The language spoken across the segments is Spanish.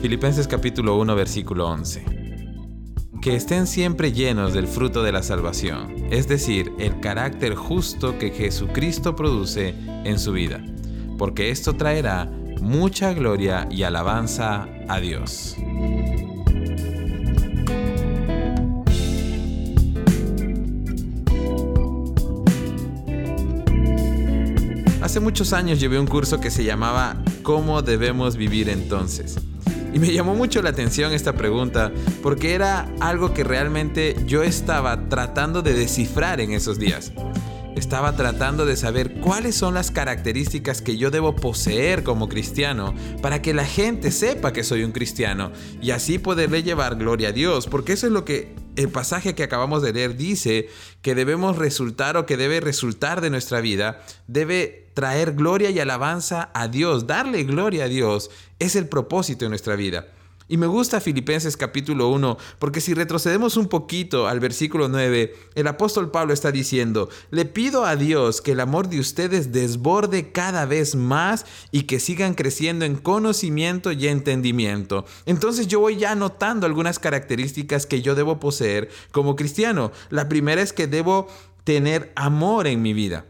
Filipenses capítulo 1 versículo 11. Que estén siempre llenos del fruto de la salvación, es decir, el carácter justo que Jesucristo produce en su vida, porque esto traerá mucha gloria y alabanza a Dios. Hace muchos años llevé un curso que se llamaba ¿Cómo debemos vivir entonces? Y me llamó mucho la atención esta pregunta porque era algo que realmente yo estaba tratando de descifrar en esos días. Estaba tratando de saber cuáles son las características que yo debo poseer como cristiano para que la gente sepa que soy un cristiano y así poderle llevar gloria a Dios, porque eso es lo que el pasaje que acabamos de leer dice que debemos resultar o que debe resultar de nuestra vida, debe traer gloria y alabanza a Dios, darle gloria a Dios, es el propósito de nuestra vida. Y me gusta Filipenses capítulo 1, porque si retrocedemos un poquito al versículo 9, el apóstol Pablo está diciendo, le pido a Dios que el amor de ustedes desborde cada vez más y que sigan creciendo en conocimiento y entendimiento. Entonces yo voy ya anotando algunas características que yo debo poseer como cristiano. La primera es que debo tener amor en mi vida.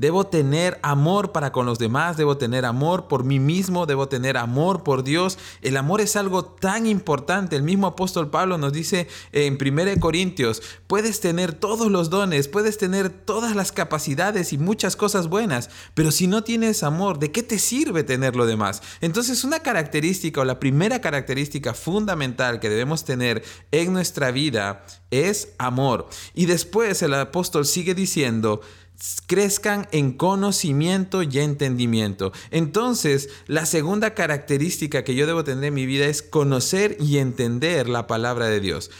Debo tener amor para con los demás, debo tener amor por mí mismo, debo tener amor por Dios. El amor es algo tan importante. El mismo apóstol Pablo nos dice en 1 Corintios, puedes tener todos los dones, puedes tener todas las capacidades y muchas cosas buenas, pero si no tienes amor, ¿de qué te sirve tener lo demás? Entonces una característica o la primera característica fundamental que debemos tener en nuestra vida es amor. Y después el apóstol sigue diciendo, crezcan en conocimiento y entendimiento. Entonces, la segunda característica que yo debo tener en mi vida es conocer y entender la palabra de Dios.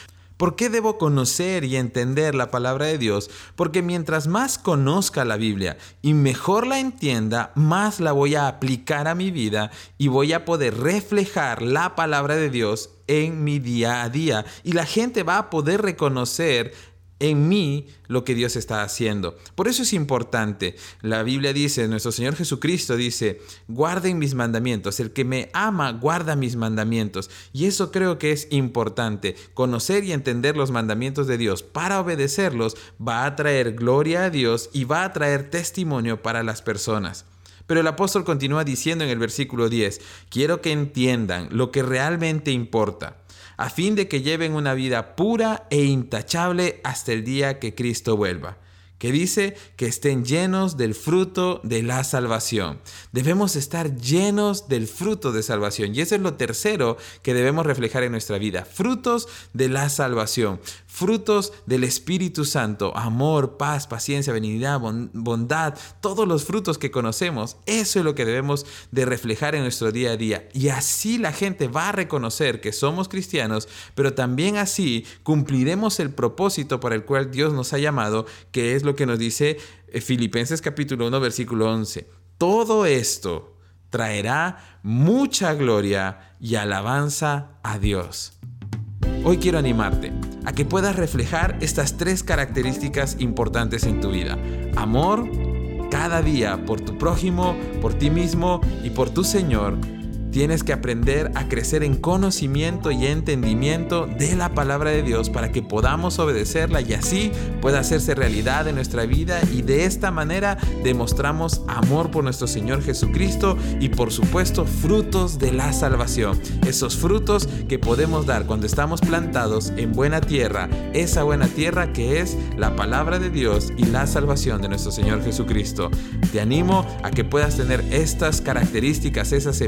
¿Por qué debo conocer y entender la palabra de Dios? Porque mientras más conozca la Biblia y mejor la entienda, más la voy a aplicar a mi vida y voy a poder reflejar la palabra de Dios en mi día a día. Y la gente va a poder reconocer en mí lo que Dios está haciendo. Por eso es importante. La Biblia dice, nuestro Señor Jesucristo dice, guarden mis mandamientos. El que me ama, guarda mis mandamientos. Y eso creo que es importante. Conocer y entender los mandamientos de Dios para obedecerlos va a traer gloria a Dios y va a traer testimonio para las personas. Pero el apóstol continúa diciendo en el versículo 10, quiero que entiendan lo que realmente importa a fin de que lleven una vida pura e intachable hasta el día que Cristo vuelva que dice que estén llenos del fruto de la salvación. Debemos estar llenos del fruto de salvación. Y eso es lo tercero que debemos reflejar en nuestra vida. Frutos de la salvación. Frutos del Espíritu Santo. Amor, paz, paciencia, benignidad, bondad. Todos los frutos que conocemos. Eso es lo que debemos de reflejar en nuestro día a día. Y así la gente va a reconocer que somos cristianos, pero también así cumpliremos el propósito para el cual Dios nos ha llamado, que es lo que nos dice eh, Filipenses capítulo 1 versículo 11. Todo esto traerá mucha gloria y alabanza a Dios. Hoy quiero animarte a que puedas reflejar estas tres características importantes en tu vida. Amor cada día por tu prójimo, por ti mismo y por tu Señor Tienes que aprender a crecer en conocimiento y entendimiento de la palabra de Dios para que podamos obedecerla y así pueda hacerse realidad en nuestra vida y de esta manera demostramos amor por nuestro Señor Jesucristo y por supuesto frutos de la salvación. Esos frutos que podemos dar cuando estamos plantados en buena tierra, esa buena tierra que es la palabra de Dios y la salvación de nuestro Señor Jesucristo. Te animo a que puedas tener estas características, esas,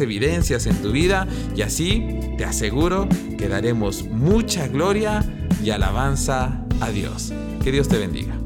evidencias en tu vida y así te aseguro que daremos mucha gloria y alabanza a Dios. Que Dios te bendiga.